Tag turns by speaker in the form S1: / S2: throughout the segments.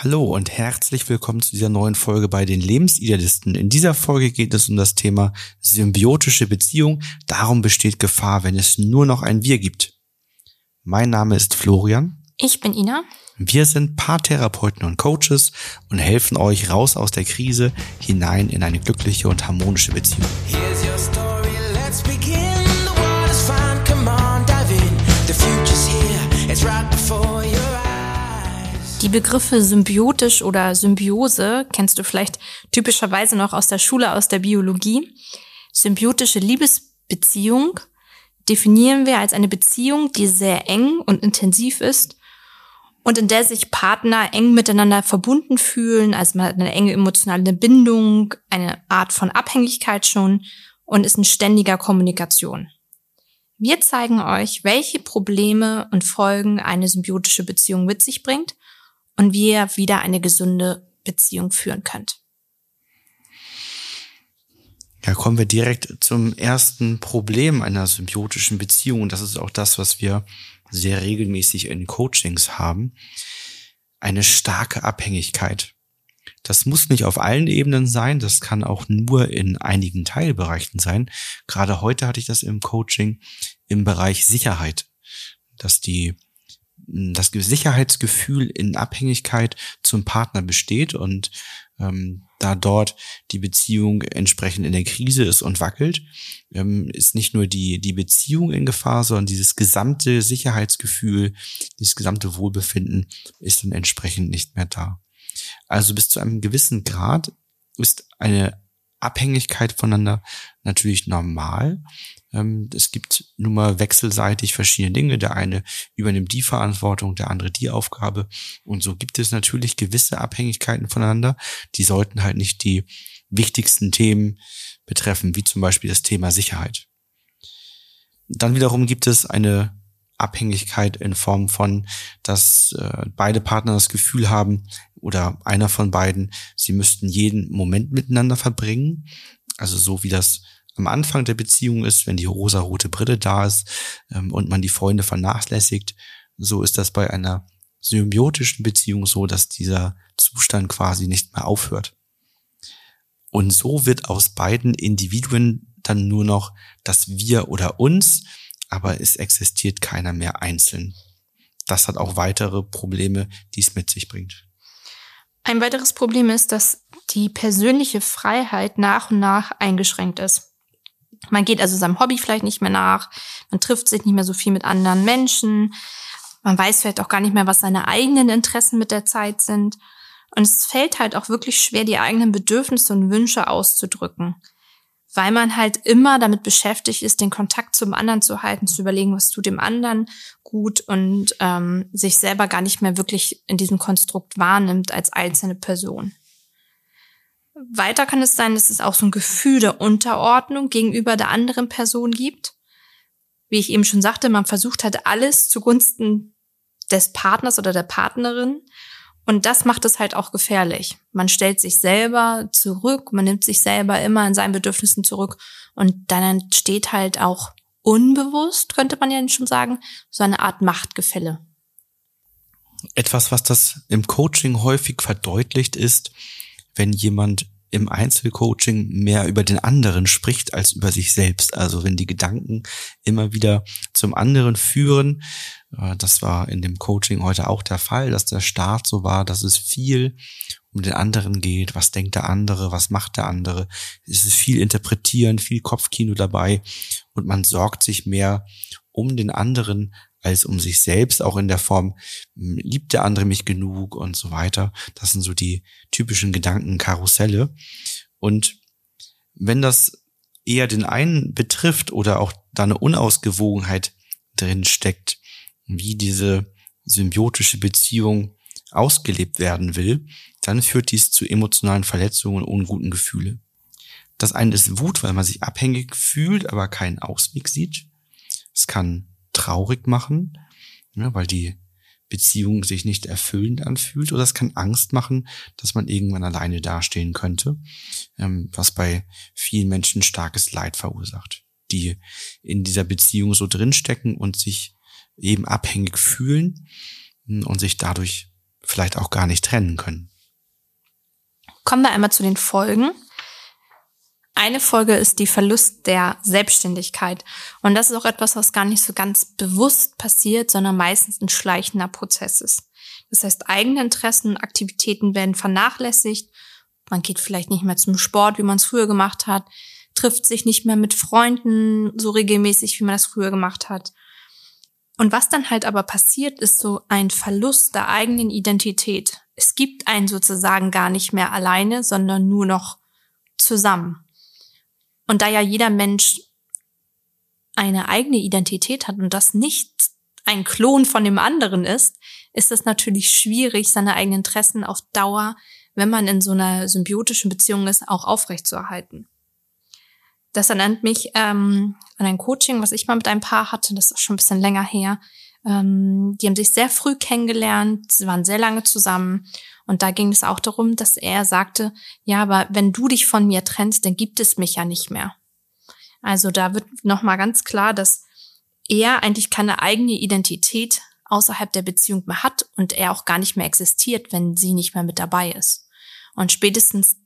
S1: Hallo und herzlich willkommen zu dieser neuen Folge bei den Lebensidealisten. In dieser Folge geht es um das Thema symbiotische Beziehung. Darum besteht Gefahr, wenn es nur noch ein Wir gibt. Mein Name ist Florian.
S2: Ich bin Ina.
S1: Wir sind Paartherapeuten und Coaches und helfen euch raus aus der Krise hinein in eine glückliche und harmonische Beziehung.
S2: Die Begriffe symbiotisch oder Symbiose kennst du vielleicht typischerweise noch aus der Schule, aus der Biologie. Symbiotische Liebesbeziehung definieren wir als eine Beziehung, die sehr eng und intensiv ist und in der sich Partner eng miteinander verbunden fühlen, also man hat eine enge emotionale Bindung, eine Art von Abhängigkeit schon und ist in ständiger Kommunikation. Wir zeigen euch, welche Probleme und Folgen eine symbiotische Beziehung mit sich bringt und wie ihr wieder eine gesunde Beziehung führen könnt.
S1: Ja, kommen wir direkt zum ersten Problem einer symbiotischen Beziehung. Und das ist auch das, was wir sehr regelmäßig in Coachings haben. Eine starke Abhängigkeit. Das muss nicht auf allen Ebenen sein, das kann auch nur in einigen Teilbereichen sein. Gerade heute hatte ich das im Coaching im Bereich Sicherheit, dass die das Sicherheitsgefühl in Abhängigkeit zum Partner besteht und ähm, da dort die Beziehung entsprechend in der Krise ist und wackelt, ähm, ist nicht nur die, die Beziehung in Gefahr, sondern dieses gesamte Sicherheitsgefühl, dieses gesamte Wohlbefinden ist dann entsprechend nicht mehr da. Also bis zu einem gewissen Grad ist eine Abhängigkeit voneinander natürlich normal. Ähm, es gibt nun mal wechselseitig verschiedene Dinge. Der eine übernimmt die Verantwortung, der andere die Aufgabe. Und so gibt es natürlich gewisse Abhängigkeiten voneinander. Die sollten halt nicht die wichtigsten Themen betreffen, wie zum Beispiel das Thema Sicherheit. Dann wiederum gibt es eine Abhängigkeit in Form von, dass äh, beide Partner das Gefühl haben oder einer von beiden, sie müssten jeden Moment miteinander verbringen. Also so wie das am Anfang der Beziehung ist, wenn die rosa-rote Brille da ist ähm, und man die Freunde vernachlässigt, so ist das bei einer symbiotischen Beziehung so, dass dieser Zustand quasi nicht mehr aufhört. Und so wird aus beiden Individuen dann nur noch das Wir oder uns, aber es existiert keiner mehr einzeln. Das hat auch weitere Probleme, die es mit sich bringt.
S2: Ein weiteres Problem ist, dass die persönliche Freiheit nach und nach eingeschränkt ist. Man geht also seinem Hobby vielleicht nicht mehr nach, man trifft sich nicht mehr so viel mit anderen Menschen, man weiß vielleicht auch gar nicht mehr, was seine eigenen Interessen mit der Zeit sind. Und es fällt halt auch wirklich schwer, die eigenen Bedürfnisse und Wünsche auszudrücken, weil man halt immer damit beschäftigt ist, den Kontakt zum anderen zu halten, zu überlegen, was tut dem anderen gut und ähm, sich selber gar nicht mehr wirklich in diesem Konstrukt wahrnimmt als einzelne Person. Weiter kann es sein, dass es auch so ein Gefühl der Unterordnung gegenüber der anderen Person gibt. Wie ich eben schon sagte, man versucht halt alles zugunsten des Partners oder der Partnerin. Und das macht es halt auch gefährlich. Man stellt sich selber zurück, man nimmt sich selber immer in seinen Bedürfnissen zurück und dann entsteht halt auch unbewusst, könnte man ja schon sagen, so eine Art Machtgefälle.
S1: Etwas, was das im Coaching häufig verdeutlicht ist, wenn jemand im Einzelcoaching mehr über den anderen spricht als über sich selbst. Also wenn die Gedanken immer wieder zum anderen führen. Äh, das war in dem Coaching heute auch der Fall, dass der Start so war, dass es viel um den anderen geht. Was denkt der andere? Was macht der andere? Es ist viel Interpretieren, viel Kopfkino dabei und man sorgt sich mehr um den anderen als um sich selbst, auch in der Form, liebt der andere mich genug und so weiter. Das sind so die typischen Gedankenkarusselle. Und wenn das eher den einen betrifft oder auch da eine Unausgewogenheit drin steckt, wie diese symbiotische Beziehung ausgelebt werden will, dann führt dies zu emotionalen Verletzungen und unguten Gefühle. Das eine ist Wut, weil man sich abhängig fühlt, aber keinen Ausweg sieht. Es kann traurig machen, ja, weil die Beziehung sich nicht erfüllend anfühlt oder es kann Angst machen, dass man irgendwann alleine dastehen könnte, ähm, was bei vielen Menschen starkes Leid verursacht, die in dieser Beziehung so drinstecken und sich eben abhängig fühlen hm, und sich dadurch vielleicht auch gar nicht trennen können.
S2: Kommen wir einmal zu den Folgen. Eine Folge ist die Verlust der Selbstständigkeit. Und das ist auch etwas, was gar nicht so ganz bewusst passiert, sondern meistens ein schleichender Prozess ist. Das heißt, eigene Interessen und Aktivitäten werden vernachlässigt. Man geht vielleicht nicht mehr zum Sport, wie man es früher gemacht hat, trifft sich nicht mehr mit Freunden so regelmäßig, wie man das früher gemacht hat. Und was dann halt aber passiert, ist so ein Verlust der eigenen Identität. Es gibt einen sozusagen gar nicht mehr alleine, sondern nur noch zusammen. Und da ja jeder Mensch eine eigene Identität hat und das nicht ein Klon von dem anderen ist, ist es natürlich schwierig, seine eigenen Interessen auf Dauer, wenn man in so einer symbiotischen Beziehung ist, auch aufrechtzuerhalten. Das erinnert mich ähm, an ein Coaching, was ich mal mit einem Paar hatte, das ist schon ein bisschen länger her. Ähm, die haben sich sehr früh kennengelernt, sie waren sehr lange zusammen und da ging es auch darum, dass er sagte, ja, aber wenn du dich von mir trennst, dann gibt es mich ja nicht mehr. Also da wird nochmal ganz klar, dass er eigentlich keine eigene Identität außerhalb der Beziehung mehr hat und er auch gar nicht mehr existiert, wenn sie nicht mehr mit dabei ist. Und spätestens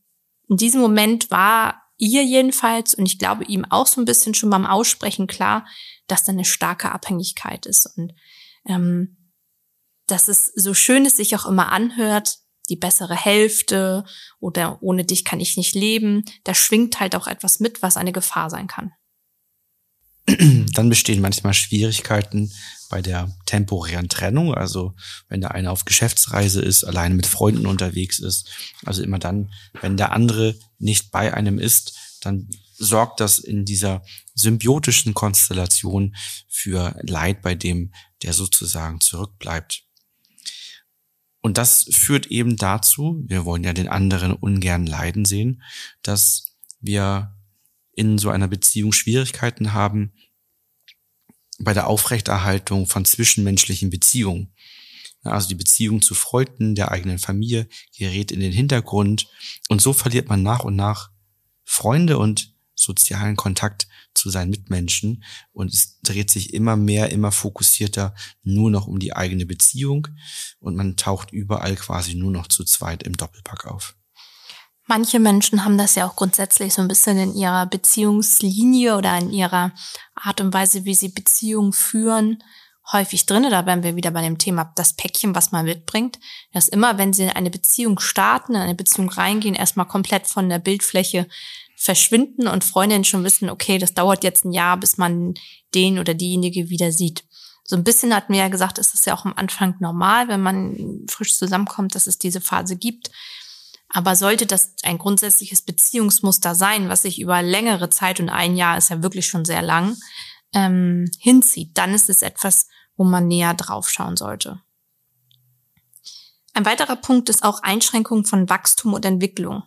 S2: in diesem Moment war ihr jedenfalls und ich glaube ihm auch so ein bisschen schon beim Aussprechen klar, dass da eine starke Abhängigkeit ist und ähm, dass es so schön es sich auch immer anhört, die bessere Hälfte oder ohne dich kann ich nicht leben, da schwingt halt auch etwas mit, was eine Gefahr sein kann.
S1: Dann bestehen manchmal Schwierigkeiten bei der temporären Trennung, also wenn der eine auf Geschäftsreise ist, alleine mit Freunden unterwegs ist, also immer dann, wenn der andere nicht bei einem ist, dann sorgt das in dieser symbiotischen Konstellation für Leid bei dem, der sozusagen zurückbleibt. Und das führt eben dazu, wir wollen ja den anderen ungern leiden sehen, dass wir in so einer Beziehung Schwierigkeiten haben, bei der Aufrechterhaltung von zwischenmenschlichen Beziehungen. Also die Beziehung zu Freunden der eigenen Familie gerät in den Hintergrund und so verliert man nach und nach Freunde und sozialen Kontakt zu seinen Mitmenschen und es dreht sich immer mehr, immer fokussierter nur noch um die eigene Beziehung und man taucht überall quasi nur noch zu zweit im Doppelpack auf.
S2: Manche Menschen haben das ja auch grundsätzlich so ein bisschen in ihrer Beziehungslinie oder in ihrer Art und Weise, wie sie Beziehungen führen, häufig drinne. Da wären wir wieder bei dem Thema das Päckchen, was man mitbringt. Dass immer, wenn sie in eine Beziehung starten, in eine Beziehung reingehen, erstmal komplett von der Bildfläche verschwinden und Freundinnen schon wissen, okay, das dauert jetzt ein Jahr, bis man den oder diejenige wieder sieht. So ein bisschen hatten wir ja gesagt, ist es ja auch am Anfang normal, wenn man frisch zusammenkommt, dass es diese Phase gibt. Aber sollte das ein grundsätzliches Beziehungsmuster sein, was sich über längere Zeit und ein Jahr ist ja wirklich schon sehr lang, ähm, hinzieht, dann ist es etwas, wo man näher drauf schauen sollte. Ein weiterer Punkt ist auch Einschränkung von Wachstum und Entwicklung.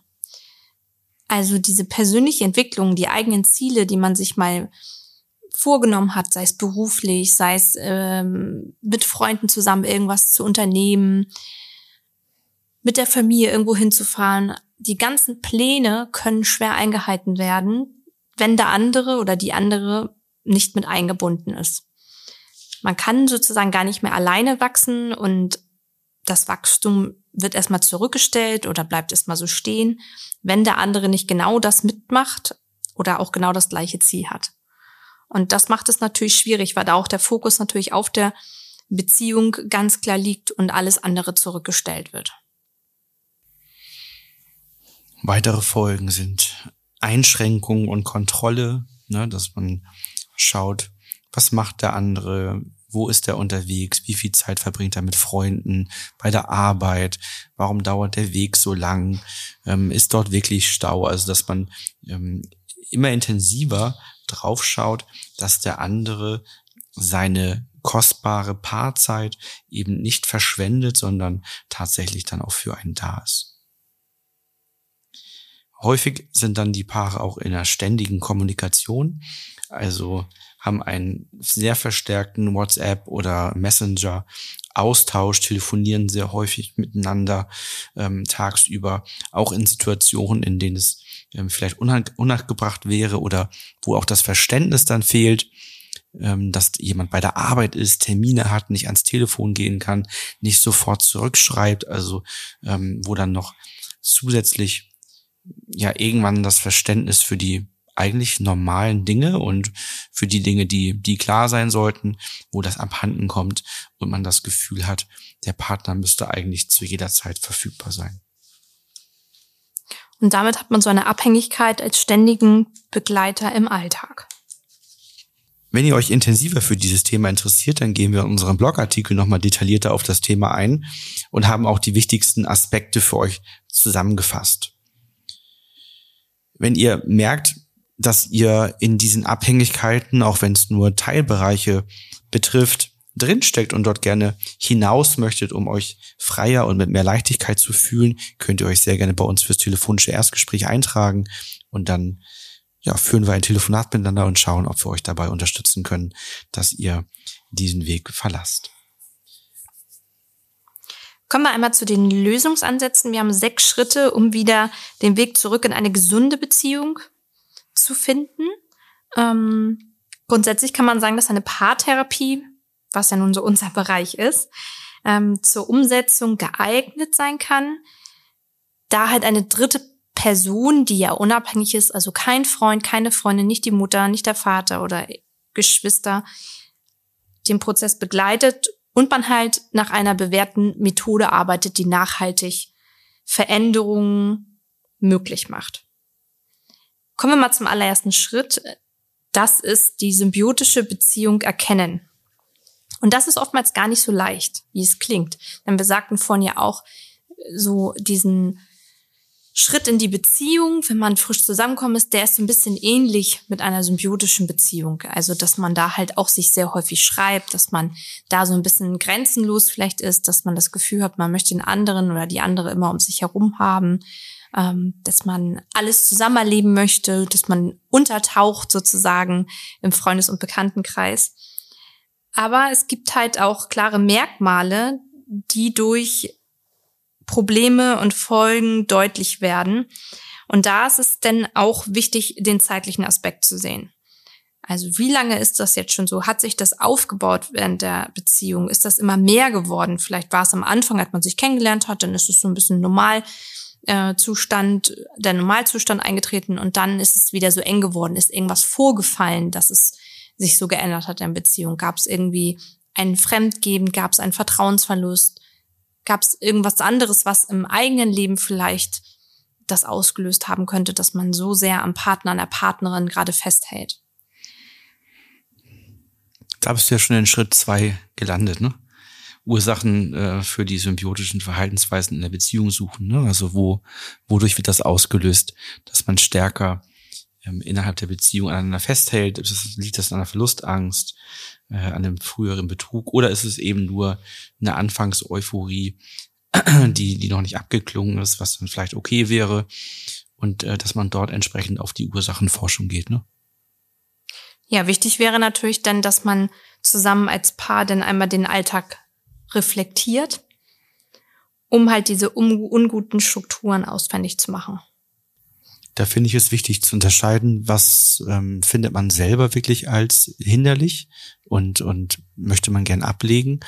S2: Also diese persönliche Entwicklung, die eigenen Ziele, die man sich mal vorgenommen hat, sei es beruflich, sei es ähm, mit Freunden zusammen irgendwas zu unternehmen, mit der Familie irgendwo hinzufahren. Die ganzen Pläne können schwer eingehalten werden, wenn der andere oder die andere nicht mit eingebunden ist. Man kann sozusagen gar nicht mehr alleine wachsen und das Wachstum wird erstmal zurückgestellt oder bleibt erstmal so stehen, wenn der andere nicht genau das mitmacht oder auch genau das gleiche Ziel hat. Und das macht es natürlich schwierig, weil da auch der Fokus natürlich auf der Beziehung ganz klar liegt und alles andere zurückgestellt wird.
S1: Weitere Folgen sind Einschränkungen und Kontrolle, ne, dass man schaut, was macht der andere, wo ist er unterwegs, wie viel Zeit verbringt er mit Freunden, bei der Arbeit, warum dauert der Weg so lang, ähm, ist dort wirklich Stau, also dass man ähm, immer intensiver drauf schaut, dass der andere seine kostbare Paarzeit eben nicht verschwendet, sondern tatsächlich dann auch für einen da ist. Häufig sind dann die Paare auch in einer ständigen Kommunikation, also haben einen sehr verstärkten WhatsApp oder Messenger Austausch, telefonieren sehr häufig miteinander ähm, tagsüber, auch in Situationen, in denen es ähm, vielleicht unangebracht wäre oder wo auch das Verständnis dann fehlt, ähm, dass jemand bei der Arbeit ist, Termine hat, nicht ans Telefon gehen kann, nicht sofort zurückschreibt, also ähm, wo dann noch zusätzlich ja irgendwann das Verständnis für die eigentlich normalen Dinge und für die Dinge, die, die klar sein sollten, wo das abhanden kommt und man das Gefühl hat, der Partner müsste eigentlich zu jeder Zeit verfügbar sein.
S2: Und damit hat man so eine Abhängigkeit als ständigen Begleiter im Alltag.
S1: Wenn ihr euch intensiver für dieses Thema interessiert, dann gehen wir in unserem Blogartikel nochmal detaillierter auf das Thema ein und haben auch die wichtigsten Aspekte für euch zusammengefasst. Wenn ihr merkt, dass ihr in diesen Abhängigkeiten, auch wenn es nur Teilbereiche betrifft, drinsteckt und dort gerne hinaus möchtet, um euch freier und mit mehr Leichtigkeit zu fühlen, könnt ihr euch sehr gerne bei uns fürs telefonische Erstgespräch eintragen und dann ja, führen wir ein Telefonat miteinander und schauen, ob wir euch dabei unterstützen können, dass ihr diesen Weg verlasst.
S2: Kommen wir einmal zu den Lösungsansätzen. Wir haben sechs Schritte, um wieder den Weg zurück in eine gesunde Beziehung zu finden. Ähm, grundsätzlich kann man sagen, dass eine Paartherapie was ja nun so unser Bereich ist, ähm, zur Umsetzung geeignet sein kann, da halt eine dritte Person, die ja unabhängig ist, also kein Freund, keine Freundin, nicht die Mutter, nicht der Vater oder Geschwister, den Prozess begleitet und man halt nach einer bewährten Methode arbeitet, die nachhaltig Veränderungen möglich macht. Kommen wir mal zum allerersten Schritt. Das ist die symbiotische Beziehung erkennen. Und das ist oftmals gar nicht so leicht, wie es klingt. Denn wir sagten vorhin ja auch so diesen Schritt in die Beziehung, wenn man frisch zusammenkommt, ist, der ist so ein bisschen ähnlich mit einer symbiotischen Beziehung. Also, dass man da halt auch sich sehr häufig schreibt, dass man da so ein bisschen grenzenlos vielleicht ist, dass man das Gefühl hat, man möchte den anderen oder die andere immer um sich herum haben, dass man alles zusammen erleben möchte, dass man untertaucht sozusagen im Freundes- und Bekanntenkreis. Aber es gibt halt auch klare Merkmale, die durch Probleme und Folgen deutlich werden. Und da ist es denn auch wichtig, den zeitlichen Aspekt zu sehen. Also wie lange ist das jetzt schon so? Hat sich das aufgebaut während der Beziehung? Ist das immer mehr geworden? Vielleicht war es am Anfang, als man sich kennengelernt hat, dann ist es so ein bisschen Normalzustand, der Normalzustand eingetreten und dann ist es wieder so eng geworden. Ist irgendwas vorgefallen, dass es sich so geändert hat in Beziehung? Gab es irgendwie ein Fremdgeben? Gab es einen Vertrauensverlust? Gab es irgendwas anderes, was im eigenen Leben vielleicht das ausgelöst haben könnte, dass man so sehr am Partner, an der Partnerin gerade festhält?
S1: Da bist du ja schon in Schritt zwei gelandet, ne? Ursachen äh, für die symbiotischen Verhaltensweisen in der Beziehung suchen. Ne? Also wo, wodurch wird das ausgelöst, dass man stärker ähm, innerhalb der Beziehung aneinander festhält? Liegt das an einer Verlustangst, äh, an einem früheren Betrug? Oder ist es eben nur eine Anfangseuphorie, die, die noch nicht abgeklungen ist, was dann vielleicht okay wäre? Und äh, dass man dort entsprechend auf die Ursachenforschung geht, ne?
S2: Ja, wichtig wäre natürlich dann, dass man zusammen als Paar dann einmal den Alltag reflektiert, um halt diese unguten Strukturen ausfindig zu machen.
S1: Da finde ich es wichtig zu unterscheiden, was ähm, findet man selber wirklich als hinderlich und, und möchte man gern ablegen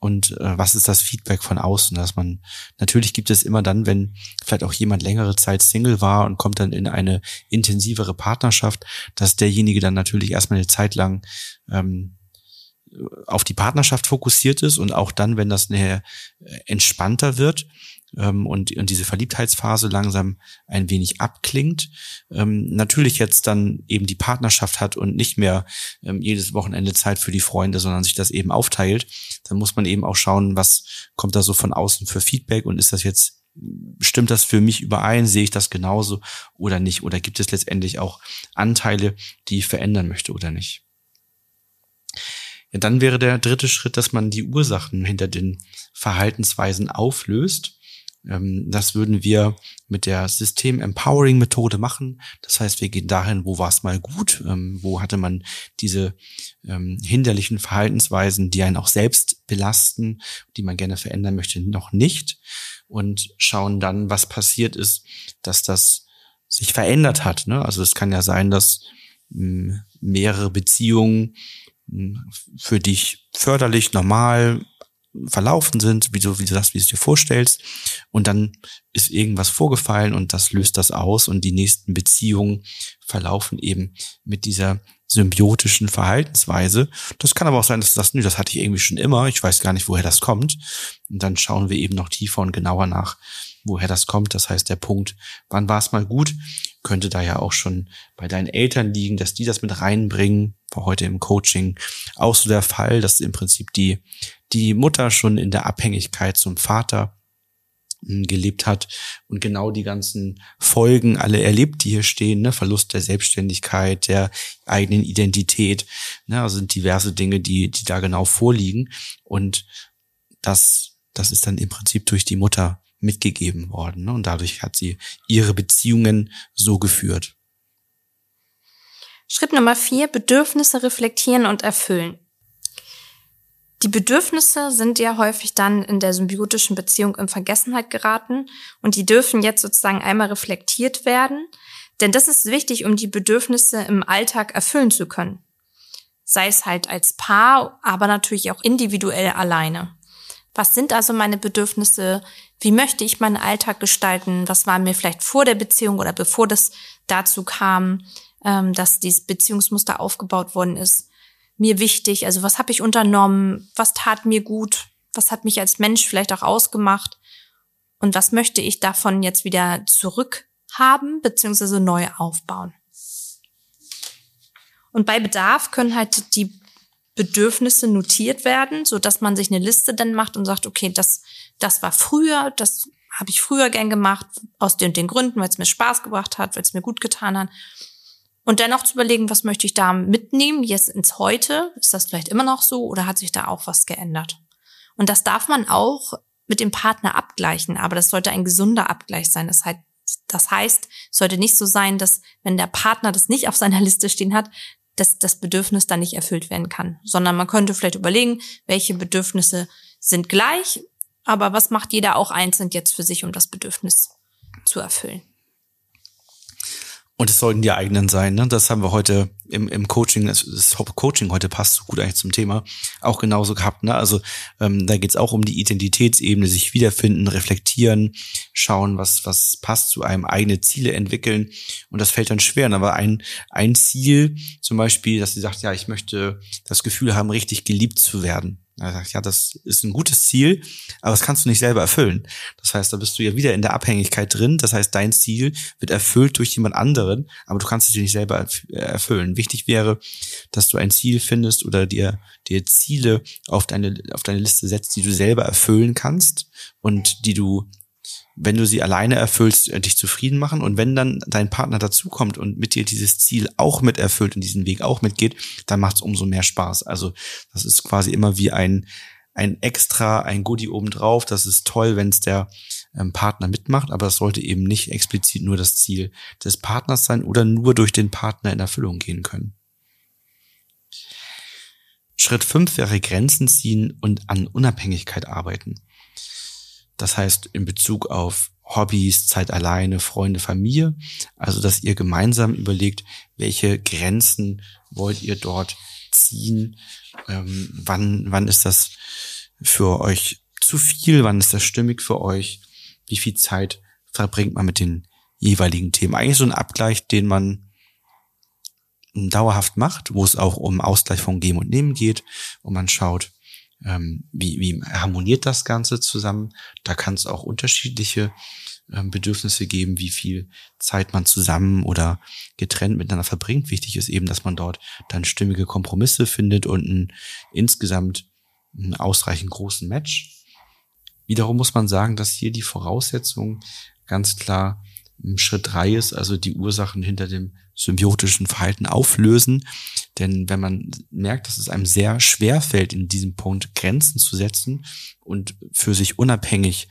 S1: und äh, was ist das Feedback von außen, dass man natürlich gibt es immer dann, wenn vielleicht auch jemand längere Zeit Single war und kommt dann in eine intensivere Partnerschaft, dass derjenige dann natürlich erstmal eine Zeit lang ähm, auf die Partnerschaft fokussiert ist und auch dann, wenn das näher entspannter wird, ähm, und, und diese Verliebtheitsphase langsam ein wenig abklingt, ähm, natürlich jetzt dann eben die Partnerschaft hat und nicht mehr ähm, jedes Wochenende Zeit für die Freunde, sondern sich das eben aufteilt, dann muss man eben auch schauen, was kommt da so von außen für Feedback und ist das jetzt Stimmt das für mich überein? Sehe ich das genauso oder nicht? Oder gibt es letztendlich auch Anteile, die ich verändern möchte oder nicht? Ja, dann wäre der dritte Schritt, dass man die Ursachen hinter den Verhaltensweisen auflöst ähm, das würden wir mit der System Empowering Methode machen. Das heißt, wir gehen dahin, wo war es mal gut, ähm, wo hatte man diese ähm, hinderlichen Verhaltensweisen, die einen auch selbst belasten, die man gerne verändern möchte, noch nicht und schauen dann, was passiert ist, dass das sich verändert hat. Ne? Also es kann ja sein, dass mehrere Beziehungen für dich förderlich, normal verlaufen sind, wie du, wie du das, wie du es dir vorstellst. Und dann ist irgendwas vorgefallen und das löst das aus und die nächsten Beziehungen verlaufen eben mit dieser symbiotischen Verhaltensweise. Das kann aber auch sein, dass du sagst, nö, das hatte ich irgendwie schon immer, ich weiß gar nicht, woher das kommt. Und dann schauen wir eben noch tiefer und genauer nach, woher das kommt. Das heißt, der Punkt, wann war es mal gut, könnte da ja auch schon bei deinen Eltern liegen, dass die das mit reinbringen. War heute im Coaching auch so der Fall, dass im Prinzip die, die Mutter schon in der Abhängigkeit zum Vater hm, gelebt hat und genau die ganzen Folgen alle erlebt, die hier stehen, ne? Verlust der Selbstständigkeit, der eigenen Identität, ne? also sind diverse Dinge, die, die da genau vorliegen und das, das ist dann im Prinzip durch die Mutter mitgegeben worden ne? und dadurch hat sie ihre Beziehungen so geführt.
S2: Schritt Nummer vier, Bedürfnisse reflektieren und erfüllen. Die Bedürfnisse sind ja häufig dann in der symbiotischen Beziehung in Vergessenheit geraten und die dürfen jetzt sozusagen einmal reflektiert werden, denn das ist wichtig, um die Bedürfnisse im Alltag erfüllen zu können. Sei es halt als Paar, aber natürlich auch individuell alleine. Was sind also meine Bedürfnisse? Wie möchte ich meinen Alltag gestalten? Was war mir vielleicht vor der Beziehung oder bevor das dazu kam, ähm, dass dieses Beziehungsmuster aufgebaut worden ist? mir wichtig? Also was habe ich unternommen? Was tat mir gut? Was hat mich als Mensch vielleicht auch ausgemacht? Und was möchte ich davon jetzt wieder zurückhaben beziehungsweise neu aufbauen? Und bei Bedarf können halt die Bedürfnisse notiert werden, so dass man sich eine Liste dann macht und sagt, okay, das, das war früher, das habe ich früher gern gemacht, aus den, den Gründen, weil es mir Spaß gebracht hat, weil es mir gut getan hat. Und dennoch zu überlegen, was möchte ich da mitnehmen, jetzt ins Heute? Ist das vielleicht immer noch so oder hat sich da auch was geändert? Und das darf man auch mit dem Partner abgleichen, aber das sollte ein gesunder Abgleich sein. Das heißt, das heißt, es sollte nicht so sein, dass wenn der Partner das nicht auf seiner Liste stehen hat, dass das Bedürfnis dann nicht erfüllt werden kann, sondern man könnte vielleicht überlegen, welche Bedürfnisse sind gleich, aber was macht jeder auch einzeln jetzt für sich, um das Bedürfnis zu erfüllen?
S1: Und es sollten die eigenen sein. Ne? Das haben wir heute im, im Coaching, das, das Coaching heute passt so gut eigentlich zum Thema, auch genauso gehabt. Ne? Also ähm, da geht es auch um die Identitätsebene, sich wiederfinden, reflektieren, schauen, was, was passt zu einem, eigene Ziele entwickeln. Und das fällt dann schwer. Aber ein, ein Ziel, zum Beispiel, dass sie sagt, ja, ich möchte das Gefühl haben, richtig geliebt zu werden. Er sagt, ja, das ist ein gutes Ziel, aber das kannst du nicht selber erfüllen. Das heißt, da bist du ja wieder in der Abhängigkeit drin. Das heißt, dein Ziel wird erfüllt durch jemand anderen, aber du kannst es dir nicht selber erfüllen. Wichtig wäre, dass du ein Ziel findest oder dir, dir Ziele auf deine, auf deine Liste setzt, die du selber erfüllen kannst und die du wenn du sie alleine erfüllst, äh, dich zufrieden machen. Und wenn dann dein Partner dazukommt und mit dir dieses Ziel auch mit erfüllt und diesen Weg auch mitgeht, dann macht es umso mehr Spaß. Also das ist quasi immer wie ein, ein Extra, ein Goodie obendrauf. Das ist toll, wenn es der ähm, Partner mitmacht, aber es sollte eben nicht explizit nur das Ziel des Partners sein oder nur durch den Partner in Erfüllung gehen können. Schritt fünf wäre Grenzen ziehen und an Unabhängigkeit arbeiten. Das heißt, in Bezug auf Hobbys, Zeit alleine, Freunde, Familie. Also, dass ihr gemeinsam überlegt, welche Grenzen wollt ihr dort ziehen? Ähm, wann, wann ist das für euch zu viel? Wann ist das stimmig für euch? Wie viel Zeit verbringt man mit den jeweiligen Themen? Eigentlich so ein Abgleich, den man dauerhaft macht, wo es auch um Ausgleich von Geben und Nehmen geht und man schaut, ähm, wie, wie harmoniert das Ganze zusammen. Da kann es auch unterschiedliche ähm, Bedürfnisse geben, wie viel Zeit man zusammen oder getrennt miteinander verbringt. Wichtig ist eben, dass man dort dann stimmige Kompromisse findet und einen, insgesamt einen ausreichend großen Match. Wiederum muss man sagen, dass hier die Voraussetzung ganz klar Schritt drei ist, also die Ursachen hinter dem symbiotischen Verhalten auflösen. Denn wenn man merkt, dass es einem sehr schwer fällt, in diesem Punkt Grenzen zu setzen und für sich unabhängig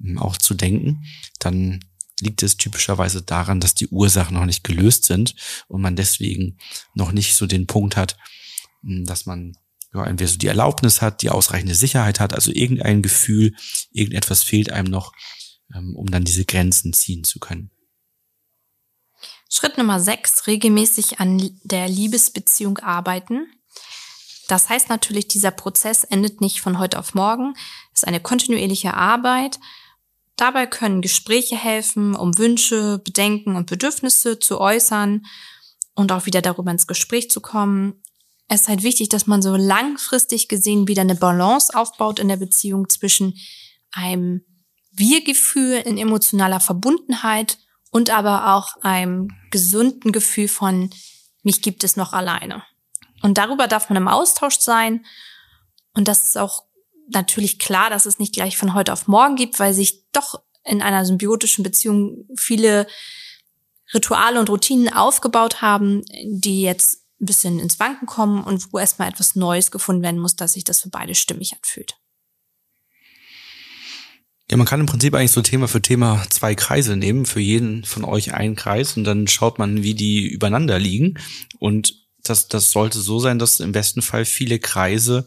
S1: hm, auch zu denken, dann liegt es typischerweise daran, dass die Ursachen noch nicht gelöst sind und man deswegen noch nicht so den Punkt hat, hm, dass man ja, entweder so die Erlaubnis hat, die ausreichende Sicherheit hat, also irgendein Gefühl, irgendetwas fehlt einem noch, ähm, um dann diese Grenzen ziehen zu können.
S2: Schritt Nummer sechs, regelmäßig an der Liebesbeziehung arbeiten. Das heißt natürlich, dieser Prozess endet nicht von heute auf morgen. Es ist eine kontinuierliche Arbeit. Dabei können Gespräche helfen, um Wünsche, Bedenken und Bedürfnisse zu äußern und auch wieder darüber ins Gespräch zu kommen. Es ist halt wichtig, dass man so langfristig gesehen wieder eine Balance aufbaut in der Beziehung zwischen einem Wir-Gefühl in emotionaler Verbundenheit und aber auch einem gesunden Gefühl von mich gibt es noch alleine. Und darüber darf man im Austausch sein. Und das ist auch natürlich klar, dass es nicht gleich von heute auf morgen gibt, weil sich doch in einer symbiotischen Beziehung viele Rituale und Routinen aufgebaut haben, die jetzt ein bisschen ins Wanken kommen und wo erstmal etwas Neues gefunden werden muss, dass sich das für beide stimmig anfühlt.
S1: Ja, man kann im Prinzip eigentlich so Thema für Thema zwei Kreise nehmen, für jeden von euch einen Kreis und dann schaut man, wie die übereinander liegen und das, das sollte so sein, dass im besten Fall viele Kreise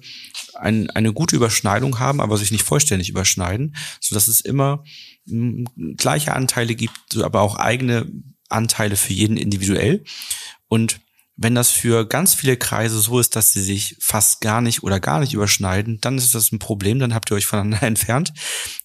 S1: ein, eine gute Überschneidung haben, aber sich nicht vollständig überschneiden, so dass es immer m, gleiche Anteile gibt, aber auch eigene Anteile für jeden individuell. Und wenn das für ganz viele Kreise so ist, dass sie sich fast gar nicht oder gar nicht überschneiden, dann ist das ein Problem, dann habt ihr euch voneinander entfernt.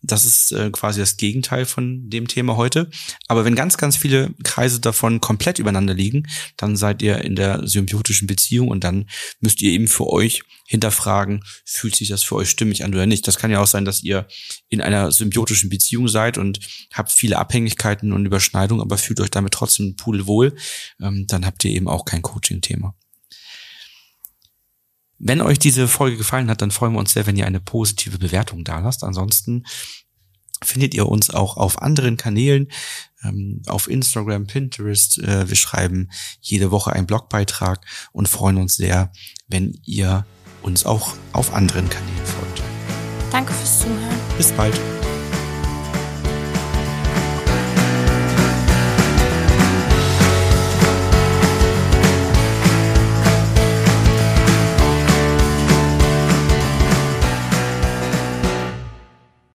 S1: Das ist äh, quasi das Gegenteil von dem Thema heute. Aber wenn ganz, ganz viele Kreise davon komplett übereinander liegen, dann seid ihr in der symbiotischen Beziehung und dann müsst ihr eben für euch hinterfragen, fühlt sich das für euch stimmig an oder nicht. Das kann ja auch sein, dass ihr in einer symbiotischen Beziehung seid und habt viele Abhängigkeiten und Überschneidungen, aber fühlt euch damit trotzdem pudelwohl. Ähm, dann habt ihr eben auch kein Coaching-Thema. Wenn euch diese Folge gefallen hat, dann freuen wir uns sehr, wenn ihr eine positive Bewertung da lasst. Ansonsten findet ihr uns auch auf anderen Kanälen, ähm, auf Instagram, Pinterest. Äh, wir schreiben jede Woche einen Blogbeitrag und freuen uns sehr, wenn ihr uns auch auf anderen Kanälen folgt.
S2: Danke fürs Zuhören.
S1: Bis bald.